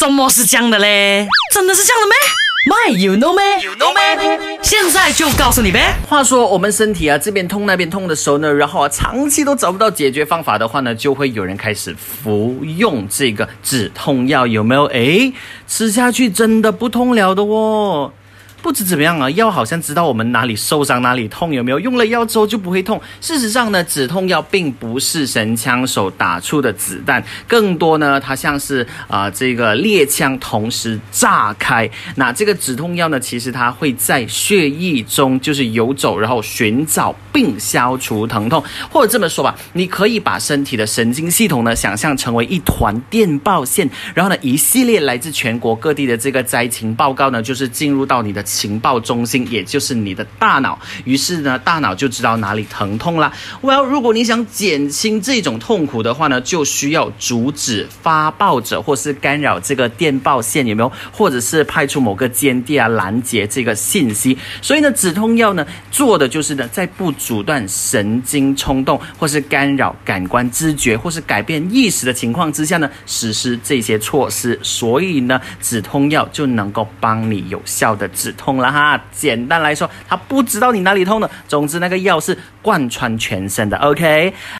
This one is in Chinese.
什么是这样的嘞？真的是这样的咩？My you know me,？You know me？现在就告诉你呗。话说我们身体啊这边痛那边痛的时候呢，然后啊长期都找不到解决方法的话呢，就会有人开始服用这个止痛药，有没有？诶，吃下去真的不痛了的哦。不知怎么样啊，药好像知道我们哪里受伤哪里痛，有没有？用了药之后就不会痛。事实上呢，止痛药并不是神枪手打出的子弹，更多呢，它像是啊这个猎枪同时炸开。那这个止痛药呢，其实它会在血液中就是游走，然后寻找并消除疼痛。或者这么说吧，你可以把身体的神经系统呢想象成为一团电报线，然后呢，一系列来自全国各地的这个灾情报告呢，就是进入到你的。情报中心，也就是你的大脑，于是呢，大脑就知道哪里疼痛啦。Well，如果你想减轻这种痛苦的话呢，就需要阻止发报者或是干扰这个电报线，有没有？或者是派出某个间谍啊，拦截这个信息。所以呢，止痛药呢，做的就是呢，在不阻断神经冲动或是干扰感官知觉或是改变意识的情况之下呢，实施这些措施。所以呢，止痛药就能够帮你有效的止。痛了哈，简单来说，他不知道你哪里痛的。总之，那个药是贯穿全身的。OK。